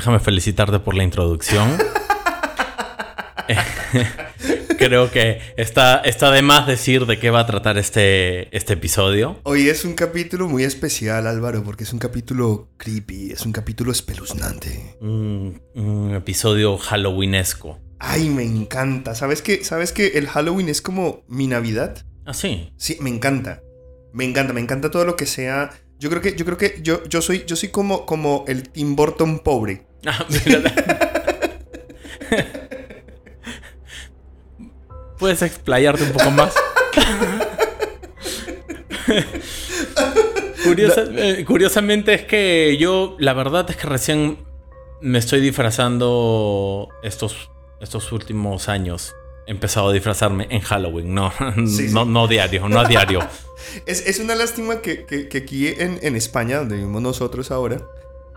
déjame felicitarte por la introducción. Creo que está, está de más decir de qué va a tratar este, este episodio. Hoy es un capítulo muy especial, Álvaro, porque es un capítulo creepy, es un capítulo espeluznante. Un, un episodio halloweenesco. Ay, me encanta. ¿Sabes que, ¿Sabes que el Halloween es como mi Navidad? ¿Ah, sí? Sí, me encanta. Me encanta, me encanta todo lo que sea. Yo creo que, yo creo que yo, yo soy, yo soy como, como el Tim Burton pobre. Ah. ¿Puedes explayarte un poco más? Curiosa- eh, curiosamente es que yo, la verdad es que recién me estoy disfrazando estos, estos últimos años. He empezado a disfrazarme en Halloween, no, Sí, sí. no, no diario, no a diario. Es, es una lástima que, que- que aquí en, en España, donde vivimos nosotros ahora,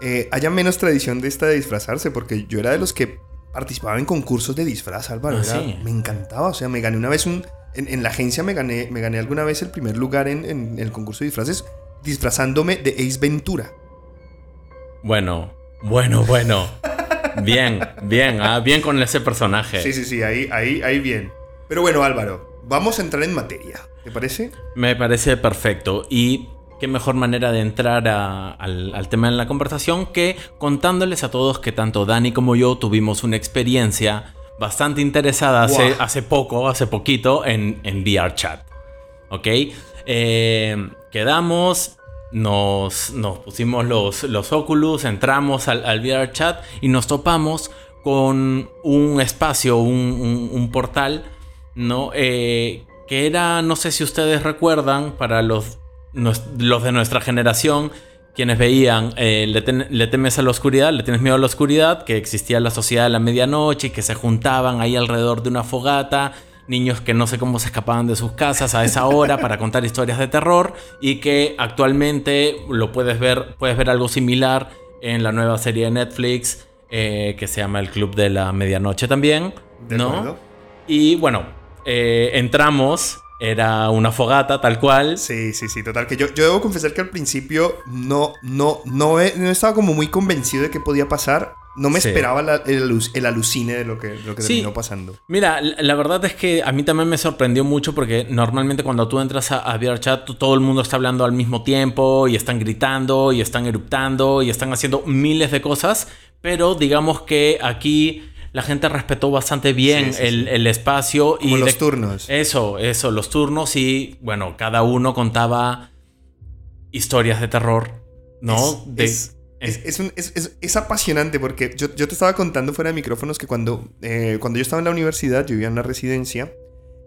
eh, haya menos tradición de esta de disfrazarse, porque yo era de los que participaba en concursos de disfraz, Álvaro. Ah, era- sí. Me encantaba, o sea, me gané una vez un... En, en la agencia me gané, me gané alguna vez el primer lugar en, en el concurso de disfraces disfrazándome de Ace Ventura. Bueno, bueno, bueno. Bien, bien, ah, bien con ese personaje. Sí, sí, sí, ahí, ahí, ahí bien. Pero bueno, Álvaro, vamos a entrar en materia, ¿te parece? Me parece perfecto. Y qué mejor manera de entrar a- al, al tema en la conversación que contándoles a todos que tanto Dani como yo tuvimos una experiencia bastante interesada hace, poco, hace poquito, en, en VRChat. ¿Ok? Eh, quedamos, nos, nos pusimos los, los Oculus, entramos al, al VRChat y nos topamos con un espacio, un, un- un portal, ¿no? Eh, que era, no sé si ustedes recuerdan, para los, nos- los de nuestra generación, quienes veían eh, le, ten- le temes a la oscuridad, le tienes miedo a la oscuridad, que existía la sociedad de la medianoche y que se juntaban ahí alrededor de una fogata, niños que no sé cómo se escapaban de sus casas a esa hora para contar historias de terror y que actualmente lo puedes ver, puedes ver algo similar en la nueva serie de Netflix eh, que se llama El Club de la Medianoche también, ¿De ¿no? Y bueno, eh, entramos, era una fogata tal cual. Sí, sí, sí, total. Que yo, yo debo confesar que al principio no, no, no, he- no estaba como muy convencido de qué podía pasar. No me Sí. esperaba la- el, el alucine de lo que, lo que Sí. terminó pasando. Mira, la la verdad es que a mí también me sorprendió mucho porque normalmente cuando tú entras a, a VRChat todo el mundo está hablando al mismo tiempo y están gritando y están eruptando y están haciendo miles de cosas, pero digamos que aquí la gente respetó bastante bien Sí, sí, el, el espacio Como y los de- turnos. Eso, eso, los turnos y bueno, cada uno contaba historias de terror, ¿no? Es- De- es- Es, es un- es apasionante porque yo, yo te estaba contando fuera de micrófonos que cuando, eh, cuando yo estaba en la universidad, yo vivía en una residencia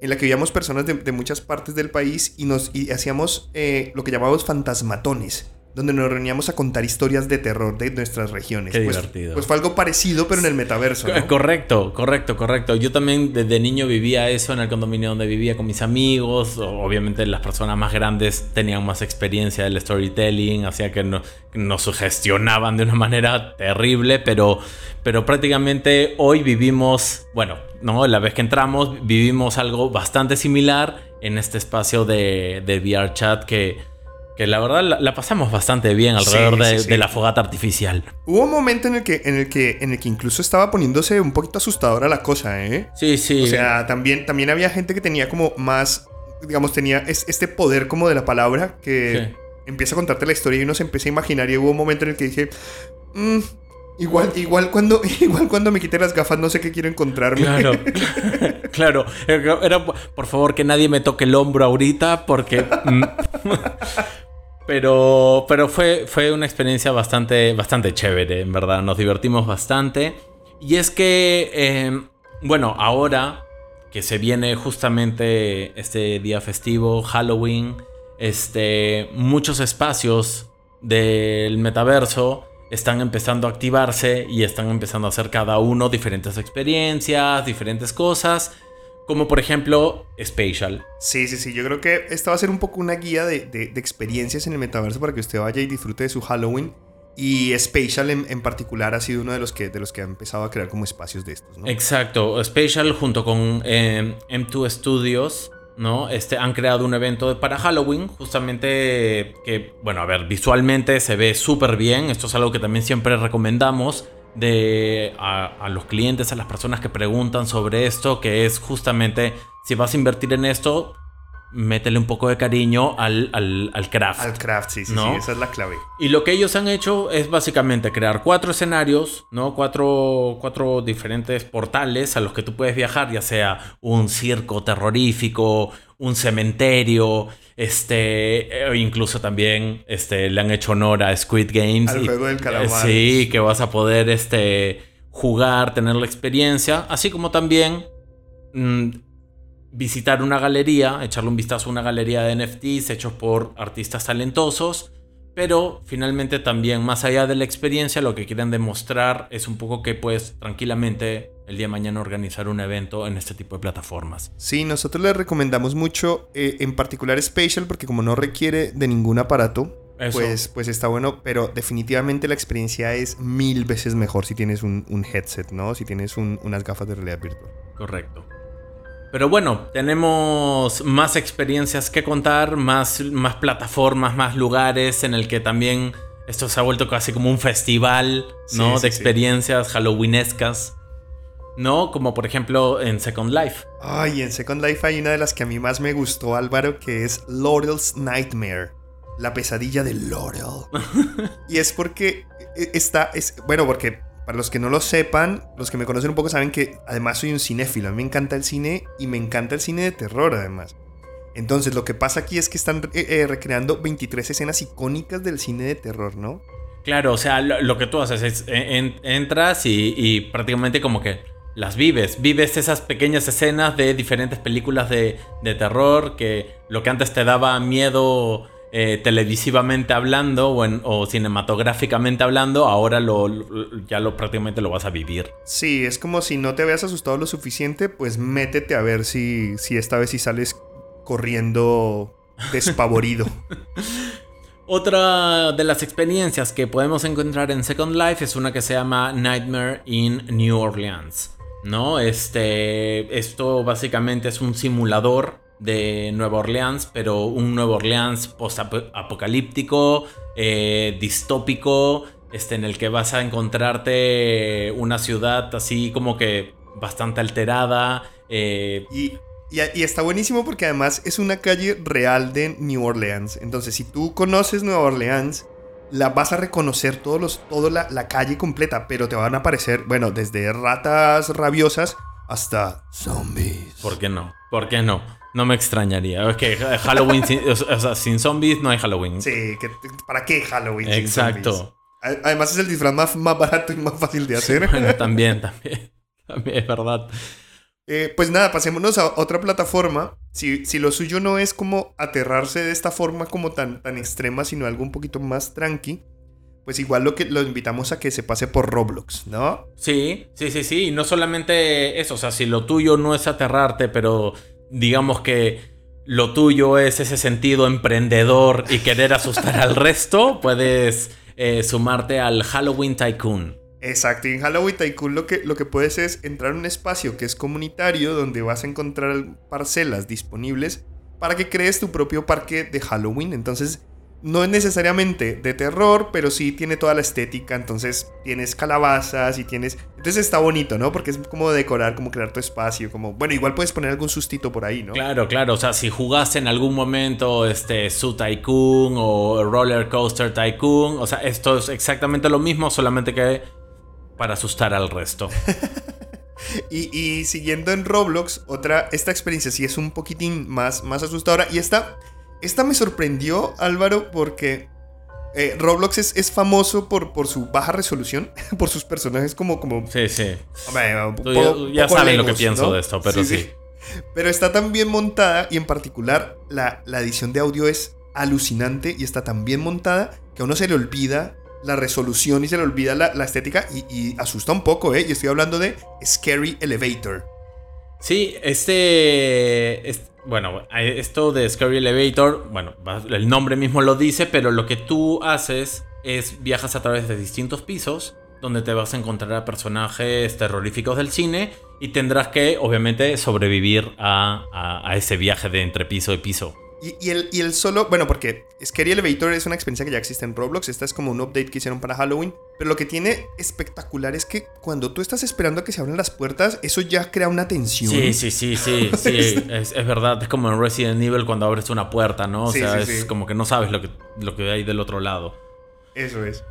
en la que vivíamos personas de, de muchas partes del país y, nos, y hacíamos eh, lo que llamábamos fantasmatones, donde nos reuníamos a contar historias de terror de nuestras regiones. Qué Pues- divertido. Pues fue algo parecido, pero en el metaverso. ¿no? Correcto, correcto, correcto. Yo también desde niño vivía eso en el condominio donde vivía con mis amigos. Obviamente las personas más grandes tenían más experiencia del storytelling, hacía que, no- que nos sugestionaban de una manera terrible, pero, pero prácticamente hoy vivimos, bueno, no, la vez que entramos vivimos algo bastante similar en este espacio de, de VR chat que, que la verdad la, la pasamos bastante bien alrededor Sí, de, sí, sí. de la fogata artificial. Hubo un momento en el, que, en, el que, en el que incluso estaba poniéndose un poquito asustadora la cosa, ¿eh? Sí, sí. O sea, también, también había gente que tenía como más, digamos, tenía es- este poder como de la palabra que empieza a contarte la historia y uno se empieza a imaginar y hubo un momento en el que dije, "Mm, igual, igual, cuando, igual cuando me quite las gafas no sé qué quiero encontrarme. Claro, claro. Era, por favor, que nadie me toque el hombro ahorita porque... pero pero fue, fue una experiencia bastante, bastante chévere, en verdad. Nos divertimos bastante. Y es que, eh, bueno, ahora que se viene justamente este día festivo, Halloween, este, muchos espacios del metaverso están empezando a activarse y están empezando a hacer cada uno diferentes experiencias, diferentes cosas, como por ejemplo Spatial. Sí, sí, sí. Yo creo que esta va a ser un poco una guía de, de- de experiencias en el metaverso para que usted vaya y disfrute de su Halloween. Y Spatial en, en particular ha sido uno de los, que, de los que ha empezado a crear como espacios de estos, ¿no? Exacto, Spatial junto con eh, M2 Studios, ¿no? Este, han creado un evento para Halloween, justamente que, bueno, a ver, visualmente se ve súper bien, esto es algo que también siempre recomendamos de, a, a los clientes, a las personas que preguntan sobre esto, que es justamente, si vas a invertir en esto, métele un poco de cariño al, al, al craft. Al craft, sí, sí, ¿No? sí. Esa es la clave. Y lo que ellos han hecho es básicamente crear cuatro escenarios, ¿no? Cuatro, cuatro diferentes portales a los que tú puedes viajar, ya sea un circo terrorífico, un cementerio, este, e incluso también este, le han hecho honor a Squid Games. Al juego del calamar. Sí, que vas a poder este, jugar, tener la experiencia, así como también mm, visitar una galería, echarle un vistazo a una galería de NFTs hechos por artistas talentosos, pero finalmente también más allá de la experiencia lo que quieren demostrar es un poco que puedes tranquilamente el día de mañana organizar un evento en este tipo de plataformas. Sí, nosotros les recomendamos mucho, eh, en particular Spatial, porque como no requiere de ningún aparato, Eso. pues, pues está bueno, pero definitivamente la experiencia es mil veces mejor si tienes un, un headset, ¿no? Si tienes un- unas gafas de realidad virtual. Correcto. Pero bueno, tenemos más experiencias que contar, más, más plataformas, más lugares en el que también esto se ha vuelto casi como un festival, ¿no? Sí, de sí, sí. experiencias halloweenescas, ¿no? Como por ejemplo en Second Life. Ay, en Second Life hay una de las que a mí más me gustó, Álvaro, que es Laurel's Nightmare. La pesadilla de Laurel. y es porque eh, está. Es, bueno, porque para los que no lo sepan, los que me conocen un poco saben que además soy un cinéfilo. A mí me encanta el cine y me encanta el cine de terror, además. Entonces, lo que pasa aquí es que están eh, eh, recreando 23 escenas icónicas del cine de terror, ¿no? Claro, o sea, lo, que tú haces es en- entras y, y prácticamente como que las vives. Vives esas pequeñas escenas de diferentes películas de, de terror que lo que antes te daba miedo eh, televisivamente hablando o, en- o cinematográficamente hablando, ahora lo, lo- ya lo prácticamente lo vas a vivir. Sí, es como si no te habías asustado lo suficiente, pues métete a ver si, si esta vez sí sales corriendo despavorido. Otra de las experiencias que podemos encontrar en Second Life es una que se llama Nightmare in New Orleans. ¿No? Este. Esto básicamente es un simulador de Nueva Orleans, pero un Nueva Orleans post-apocalíptico, eh, distópico, este, en el que vas a encontrarte una ciudad así como que bastante alterada. eh, Y, y, y está buenísimo porque además es una calle real de New Orleans. Entonces, si tú conoces Nueva Orleans, la vas a reconocer todos los, toda la, la calle completa, pero te van a aparecer, bueno, desde ratas rabiosas hasta zombies. ¿Por qué no? ¿Por qué no? No me extrañaría. Es que Halloween sin, o sea, sin zombies no hay Halloween. Sí, que, ¿para qué Halloween? sin zombies? Exacto. Además es el disfraz más, más barato y más fácil de hacer. Bueno, también, también. También es verdad. Eh, pues nada, pasémonos a otra plataforma. Si, si lo suyo no es como aterrarse de esta forma como tan, tan extrema, sino algo un poquito más tranqui, pues igual lo que lo invitamos a que se pase por Roblox, ¿no? Sí, sí, sí, sí. Y no solamente eso, o sea, si lo tuyo no es aterrarte, pero digamos que lo tuyo es ese sentido emprendedor y querer asustar al resto, puedes eh, sumarte al Halloween Tycoon. Exacto, y en Halloween Tycoon lo que, lo que puedes es entrar a un espacio que es comunitario donde vas a encontrar parcelas disponibles para que crees tu propio parque de Halloween. Entonces, no es necesariamente de terror, pero sí tiene toda la estética. Entonces, tienes calabazas y tienes. Entonces, está bonito, ¿no? Porque es como decorar, como crear tu espacio. Como, bueno, igual puedes poner algún sustito por ahí, ¿no? Claro, claro. O sea, si jugaste en algún momento este Zoo Tycoon o Roller Coaster Tycoon, o sea, esto es exactamente lo mismo, solamente que para asustar al resto. Y, y siguiendo en Roblox, otra, esta experiencia sí es un poquitín más, más asustadora. Y esta, esta me sorprendió, Álvaro, porque eh, Roblox es, es famoso por, por su baja resolución, por sus personajes como... como Sí, sí. Tú poco- ya ya poco saben lo que pienso ¿no? de esto, pero sí. Pero está tan bien montada y en particular la, la edición de audio es alucinante y está tan bien montada que a uno se le olvida la resolución y se le olvida la, la estética y, y asusta un poco, ¿eh? Y estoy hablando de Scary Elevator. Sí, este, es- bueno, esto de Scary Elevator, bueno, el nombre mismo lo dice, pero lo que tú haces es viajas a través de distintos pisos donde te vas a encontrar a personajes terroríficos del cine y tendrás que, obviamente, sobrevivir a, a- a ese viaje de entre piso y piso. Y, y el, y el solo, bueno, porque Scary Elevator es una experiencia que ya existe en Roblox. Esta es como un update que hicieron para Halloween. Pero lo que tiene espectacular es que cuando tú estás esperando a que se abran las puertas, eso ya crea una tensión. Sí, sí, sí, sí, sí, es, es verdad, es como en Resident Evil cuando abres una puerta, ¿no? O Sí, sea, sí, es como que no sabes lo que, lo que hay del otro lado. Eso es.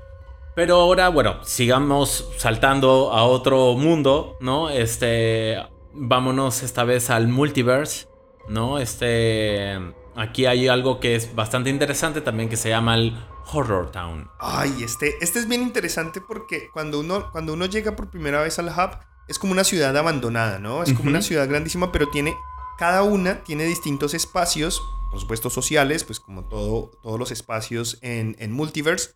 Pero ahora, bueno, sigamos saltando a otro mundo, ¿no? Este, vámonos esta vez al multiverse, ¿no? Este, aquí hay algo que es bastante interesante también que se llama el Horror Town. Ay, este, este es bien interesante porque cuando uno, cuando uno llega por primera vez al hub, es como una ciudad abandonada, ¿no? Es como una ciudad grandísima, pero tiene. Cada una tiene distintos espacios, por supuesto sociales, pues como todo, todos los espacios en, en Multiverse.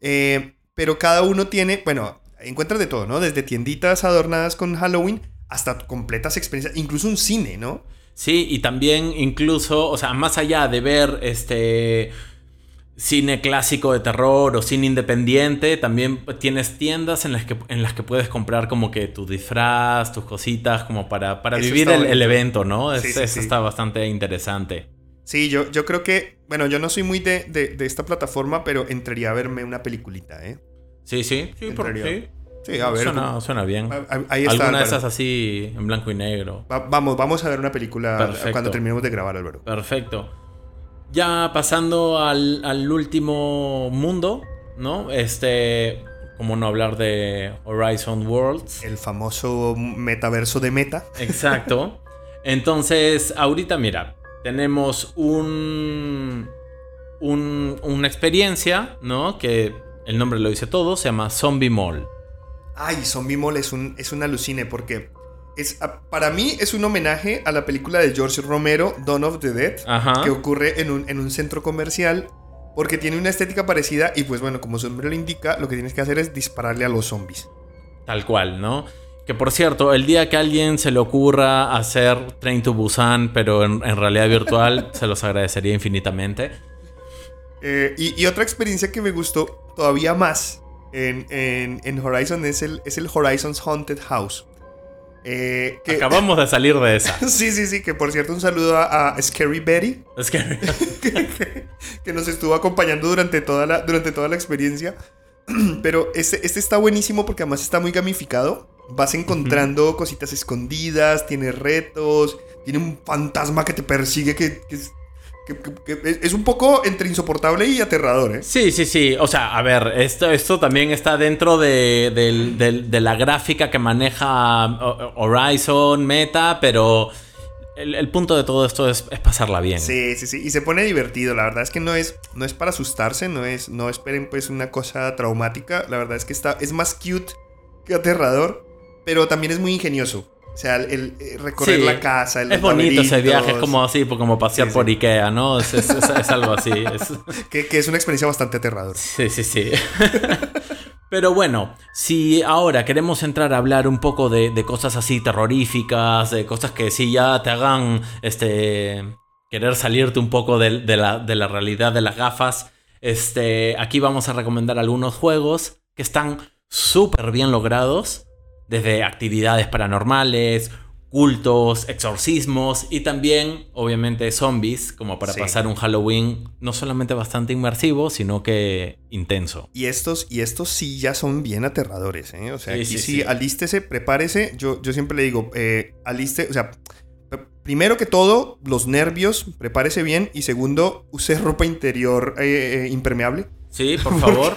Eh, pero cada uno tiene, bueno, encuentras de todo, ¿no? Desde tienditas adornadas con Halloween hasta completas experiencias, incluso un cine, ¿no? Sí, y también incluso, o sea, más allá de ver este cine clásico de terror o cine independiente, también tienes tiendas en las que, en las que puedes comprar como que tu disfraz, tus cositas, como para, para Eso vivir el, evento, ¿no? Es- Sí, sí, eso sí. está bastante interesante. Sí, yo, yo creo que, bueno, yo no soy muy de, de- de esta plataforma, pero entraría a verme una peliculita, ¿eh? Sí, sí, sí, por, sí. Sí, a ver. Suena, suena bien. Ah, ah, Ahí está. Alguna de esas así en blanco y negro. Va- vamos, vamos a ver una película Perfecto. cuando terminemos de grabar, Álvaro. Perfecto. Ya pasando al, al último mundo, ¿no? Este, como no hablar de Horizon Worlds. El famoso metaverso de Meta. Exacto. Entonces, ahorita mira, tenemos un, un- una experiencia, ¿no? Que el nombre lo dice todo, se llama Zombie Mall. Ay, Zombie Mall es un, es un alucine porque es, para mí es un homenaje a la película de George Romero, Dawn of the Dead, Ajá. que ocurre en un, en un centro comercial porque tiene una estética parecida y pues bueno, como su nombre lo indica, lo que tienes que hacer es dispararle a los zombies. Tal cual, ¿no? Que por cierto, el día que a alguien se le ocurra hacer Train to Busan, pero en, en realidad virtual, se los agradecería infinitamente. Eh, y, y otra experiencia que me gustó todavía más en, en- en Horizon es el, es el Horizon's Haunted House. Eh, que- Acabamos de salir de esa. sí, sí, sí, que por cierto un saludo a, a Scary Betty, Es que que nos estuvo acompañando durante toda la, durante toda la experiencia. Pero este, este está buenísimo porque además está muy gamificado. Vas encontrando cositas escondidas, tiene retos, tiene un fantasma que te persigue que, que es, que- que- que es un poco entre insoportable y aterrador, ¿eh? Sí, sí, sí. O sea, a ver, esto, esto también está dentro de, la gráfica que maneja Horizon, Meta, pero el, el punto de todo esto es, es pasarla bien. Sí, sí, sí. Y se pone divertido. La verdad es que no es, no es para asustarse, no es, no esperen pues una cosa traumática. La verdad es que está, es más cute que aterrador, pero también es muy ingenioso. O sea, el, el, eh, recorrer Sí, la casa, el Es bonito ese viaje, es como así, como pasear Sí, por Ikea, ¿no? Es, es- es- es algo así. que, que es una experiencia bastante aterradora. Sí, sí, sí. Pero bueno, si ahora queremos entrar a hablar un poco de, de cosas así terroríficas, de cosas que sí ya te hagan este, querer salirte un poco de, de la, de la realidad de las gafas, este, aquí vamos a recomendar algunos juegos que están súper bien logrados, desde actividades paranormales, cultos, exorcismos y también, obviamente, zombies, como para Sí. pasar un Halloween no solamente bastante inmersivo, sino que intenso. Y estos, y estos sí ya son bien aterradores, ¿eh? O sea, Sí, sí, sí, alístese, prepárese. Yo, yo siempre le digo, eh, aliste, o sea, primero que todo, los nervios, prepárese bien. Y segundo, use ropa interior eh, eh, impermeable. Sí, por favor.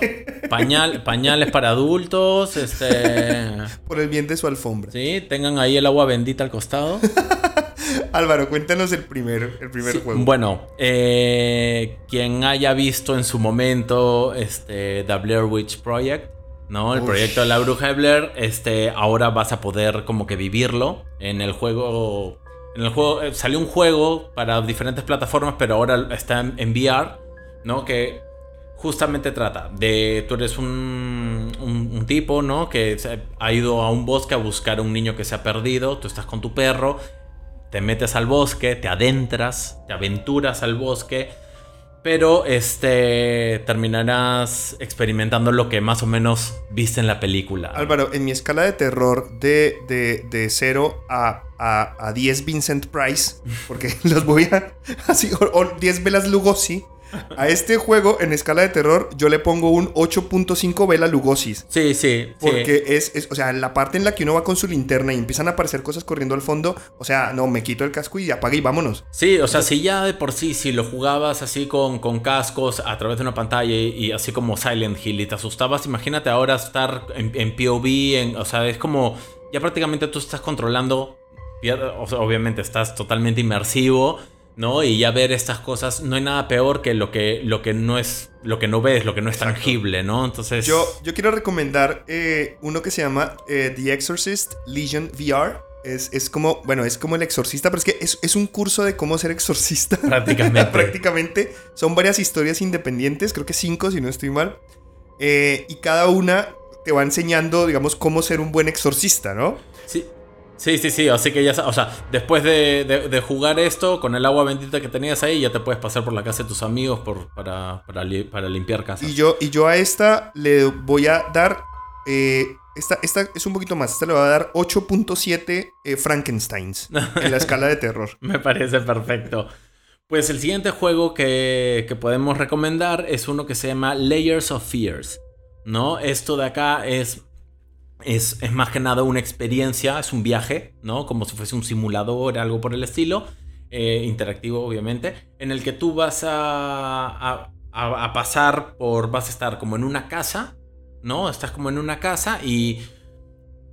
Pañal, pañales para adultos, este... Por el bien de su alfombra. Sí, tengan ahí el agua bendita al costado. Álvaro, cuéntanos el primer, el primer Sí, juego. Bueno, eh, quien haya visto en su momento este, The Blair Witch Project, ¿no? El Uf. proyecto de la bruja de Blair, este, ahora vas a poder como que vivirlo en el juego. En el juego eh, salió un juego para diferentes plataformas, pero ahora está en, en VR, ¿no? Que justamente trata de tú eres un, un- tipo, ¿no? Que ha ido a un bosque a buscar a un niño que se ha perdido, tú estás con tu perro, te metes al bosque, te adentras, te aventuras al bosque, pero este terminarás experimentando lo que más o menos viste en la película. Álvaro, en mi escala de terror de, de, de 0 a, a, a 10 Vincent Price, porque los voy a... Así, o, o 10 Velas Lugosi, a este juego en escala de terror yo le pongo un 8.5 Vela Lugosis. Sí, sí, sí. Porque es, es, o sea, la parte en la que uno va con su linterna y empiezan a aparecer cosas corriendo al fondo, o sea, no, me quito el casco y apague y vámonos. Sí, o sea, si ya de por sí, si lo jugabas así con, con cascos a través de una pantalla y, y así como Silent Hill y te asustabas, imagínate ahora estar en, en POV, en, o sea, es como, ya prácticamente tú estás controlando, obviamente estás totalmente inmersivo. ¿No? Y ya ver estas cosas, no hay nada peor que lo que, lo que no es, lo que no ves, lo que no es Exacto. tangible, ¿no? Entonces. Yo, yo quiero recomendar eh, uno que se llama eh, The Exorcist Legion VR. Es, es, como, bueno, es como el exorcista, pero es que es, es un curso de cómo ser exorcista. Prácticamente. Prácticamente. Son varias historias independientes, creo que cinco, si no estoy mal. Eh, y cada una te va enseñando, digamos, cómo ser un buen exorcista, ¿no? Sí. Sí, sí, sí, así que ya, o sea, después de, de, de, jugar esto, con el agua bendita que tenías ahí, ya te puedes pasar por la casa de tus amigos por, para, para, para limpiar casa. Y yo, y yo a esta le voy a dar, eh, esta, esta es un poquito más, esta le voy a dar 8.7 eh, Frankensteins en la escala de terror. Me parece perfecto. Pues el siguiente juego que, que podemos recomendar es uno que se llama Layers of Fears, ¿no? Esto de acá es es, es, más que nada una experiencia, es un viaje, ¿no? Como si fuese un simulador, algo por el estilo, eh, interactivo obviamente, en el que tú vas a, a, a, pasar por, vas a estar como en una casa, ¿no? Estás como en una casa y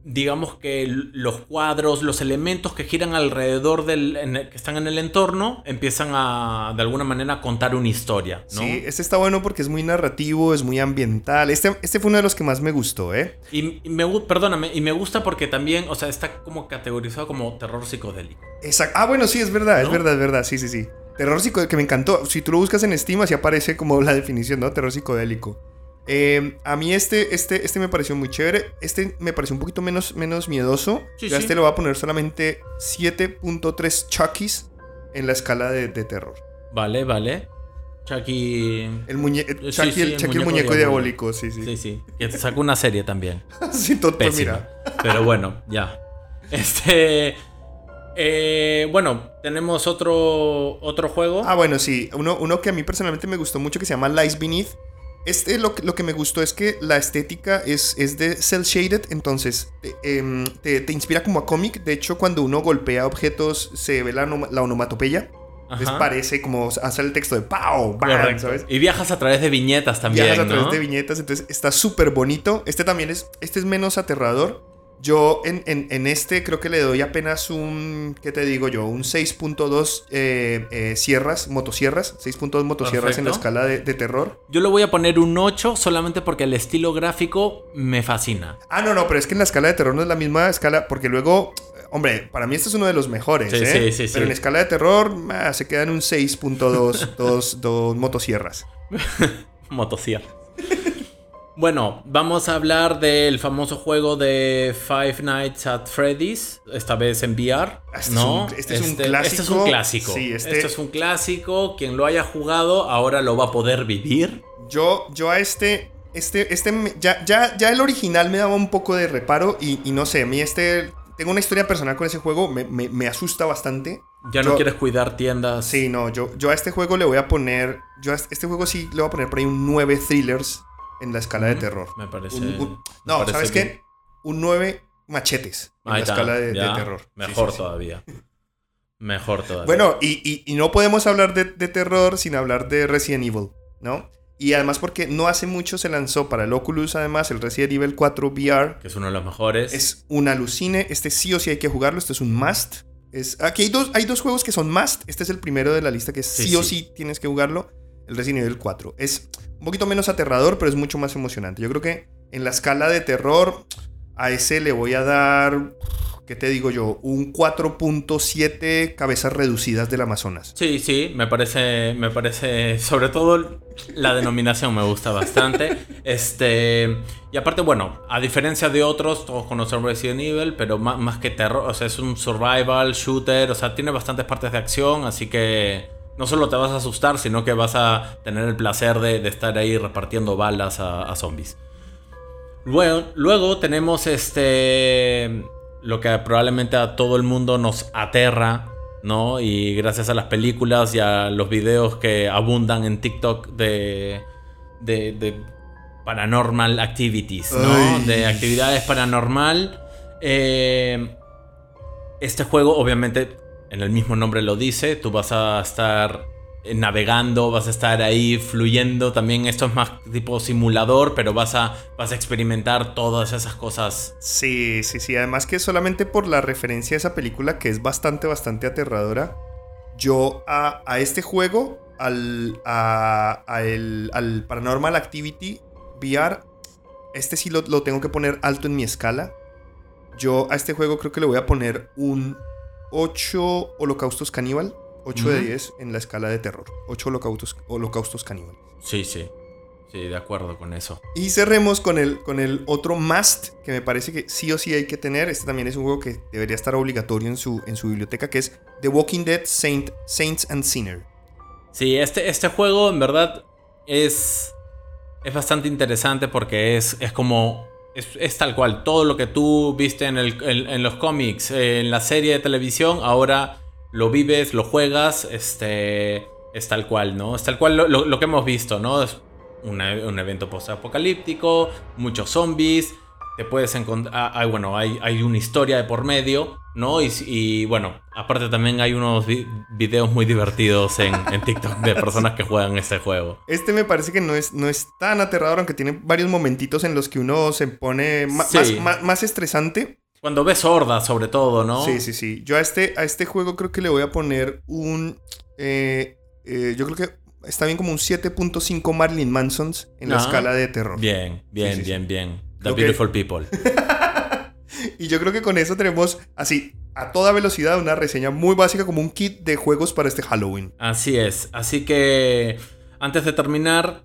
digamos que los cuadros, los elementos que giran alrededor del, el, que están en el entorno, empiezan a, de alguna manera, a contar una historia, ¿no? Sí, este está bueno porque es muy narrativo, es muy ambiental. Este, este fue uno de los que más me gustó, ¿eh? Y, y, me, perdóname, y me gusta porque también, o sea, está como categorizado como terror psicodélico. Exacto. Ah, bueno, sí, es verdad, ¿no? es verdad, es verdad, sí, sí, sí. Terror psicodélico, que me encantó. Si tú lo buscas en Steam, así aparece como la definición, ¿no? Terror psicodélico. Eh, a mí este, este, este me pareció muy chévere. Este me pareció un poquito menos, menos miedoso. Sí, Yo a sí. este le voy a poner solamente 7.3 Chuckies en la escala de, de, terror. Vale, vale. Chucky. El, muñe Chucky, sí, sí, el, Chucky, el, muñeco, muñeco diabólico. diabólico, sí, sí. Sí, sí. Que te sacó una serie también. sí, todo, mira. Pero bueno, ya. Este. Eh, bueno, tenemos otro, otro juego. Ah, bueno, sí. Uno, uno que a mí personalmente me gustó mucho que se llama Lies Beneath. Este lo, lo, que me gustó es que la estética es, es de cel shaded, entonces eh, te, te, inspira como a cómic. De hecho, cuando uno golpea objetos se ve la, la onomatopeya. Entonces parece como hacer el texto de. Bam, ¿sabes? Y viajas a través de viñetas también. Viajas a ¿no? través de viñetas, entonces está súper bonito. Este también es, este es menos aterrador. Yo en, en, en, este creo que le doy apenas un, ¿qué te digo yo? Un 6.2 eh, eh, sierras, motosierras, 6.2 motosierras Perfecto. en la escala de, de, terror. Yo le voy a poner un 8 solamente porque el estilo gráfico me fascina. Ah, no, no, pero es que en la escala de terror no es la misma escala, porque luego, hombre, para mí este es uno de los mejores, sí, ¿eh? Sí, sí, pero en escala de terror ah, se quedan un 6.2 dos, dos motosierras. motosierras. Bueno, vamos a hablar del famoso juego de Five Nights at Freddy's, esta vez en VR. Este ¿no? Es un, este, este, es un clásico. Este es un clásico. Sí, este... este... es un clásico. Quien lo haya jugado ahora lo va a poder vivir. Yo, yo a este, este, este, ya, ya, ya el original me daba un poco de reparo y, y no sé, a mí este, tengo una historia personal con ese juego, me, me, me asusta bastante. Ya no yo, quieres cuidar tiendas. Sí, no, yo, yo a este juego le voy a poner, yo a este juego sí le voy a poner por ahí un 9 thrillers en la escala de terror. Me parece. Un, un, no, me parece ¿sabes qué? Un 9 machetes en Ahí la está, escala de, terror. Mejor sí, sí, todavía. Mejor todavía. Bueno, y, y, y, no podemos hablar de, de, terror sin hablar de Resident Evil, ¿no? Y además porque no hace mucho se lanzó para el Oculus, además, el Resident Evil 4 VR. Que es uno de los mejores. Es un alucine. Este sí o sí hay que jugarlo. Este es un must. Es, aquí hay dos, hay dos juegos que son must. Este es el primero de la lista que sí o sí tienes que jugarlo. El Resident Evil 4. Es un poquito menos aterrador, pero es mucho más emocionante. Yo creo que en la escala de terror, a ese le voy a dar. ¿qué te digo yo? Un 4.7 cabezas reducidas del Amazonas. Sí, sí, me parece, me parece, sobre todo la denominación me gusta bastante. este, y aparte, bueno, a diferencia de otros, todos conocen Resident Evil, pero más, más que terror, o sea, es un survival, shooter, o sea, tiene bastantes partes de acción, así que no solo te vas a asustar, sino que vas a tener el placer de, de estar ahí repartiendo balas a, a zombies. Luego, luego tenemos este lo que probablemente a todo el mundo nos aterra, ¿no? Y gracias a las películas y a los videos que abundan en TikTok de, de, de paranormal activities, ¿no? Ay. De actividades paranormal. Eh, este juego, obviamente, en el mismo nombre lo dice, tú vas a estar navegando, vas a estar ahí fluyendo. También esto es más tipo simulador, pero vas a, vas a experimentar todas esas cosas. Sí, sí, sí. Además que solamente por la referencia a esa película, que es bastante, bastante aterradora, yo a, este juego, al, a- a al Paranormal Activity VR, este sí lo tengo que poner alto en mi escala. Yo a este juego creo que le voy a poner un 8 holocaustos caníbal. 8 de Ujú. 10 en la escala de terror. 8 holocaustos, holocaustos caníbal. Sí, sí. Sí, de acuerdo con eso. Y cerremos con el, con el otro must que me parece que sí o sí hay que tener. Este también es un juego que debería estar obligatorio en su, en su biblioteca, que es The Walking Dead Saint, Saints and Sinner. Sí, este, este juego en verdad es, es bastante interesante porque es, es como... Es, tal cual, todo lo que tú viste en, el- en- los cómics, eh, en la serie de televisión, ahora lo vives, lo juegas, este, es tal cual, ¿no? Es tal cual lo, lo- que hemos visto, ¿no? Es un evento post-apocalíptico, muchos zombies, te puedes encontrar, hay, bueno, hay, hay una historia de por medio, ¿no? Y, y, bueno, aparte también hay unos vi- videos muy divertidos en, en TikTok de personas que juegan este juego. Este me parece que no es, no es tan aterrador, aunque tiene varios momentitos en los que uno se pone Sí. más, más- estresante. Cuando ves hordas, sobre todo, ¿no? Sí, sí, sí. Yo a este, a este juego creo que le voy a poner un... eh, eh, yo creo que está bien como un 7.5 Marilyn Mansons en la Ah, escala de terror. Bien, bien, Sí, sí, sí. bien, bien. The que- Beautiful People. Y yo creo que con eso tenemos así, a toda velocidad, una reseña muy básica como un kit de juegos para este Halloween. Así es. Así que antes de terminar,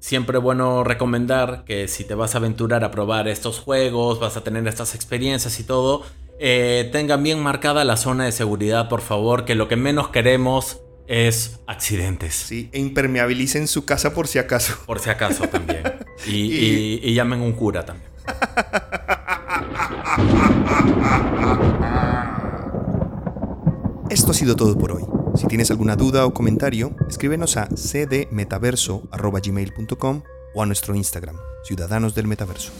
siempre bueno recomendar que si te vas a aventurar a probar estos juegos, vas a tener estas experiencias y todo, eh, tengan bien marcada la zona de seguridad, por favor, que lo que menos queremos es accidentes. Sí, e impermeabilicen su casa por si acaso. Por si acaso también. Y, Y- y- y llamen un cura también. Esto ha sido todo por hoy. Si tienes alguna duda o comentario, escríbenos a cdmetaverso.gmail.com o a nuestro Instagram, Ciudadanos del Metaverso.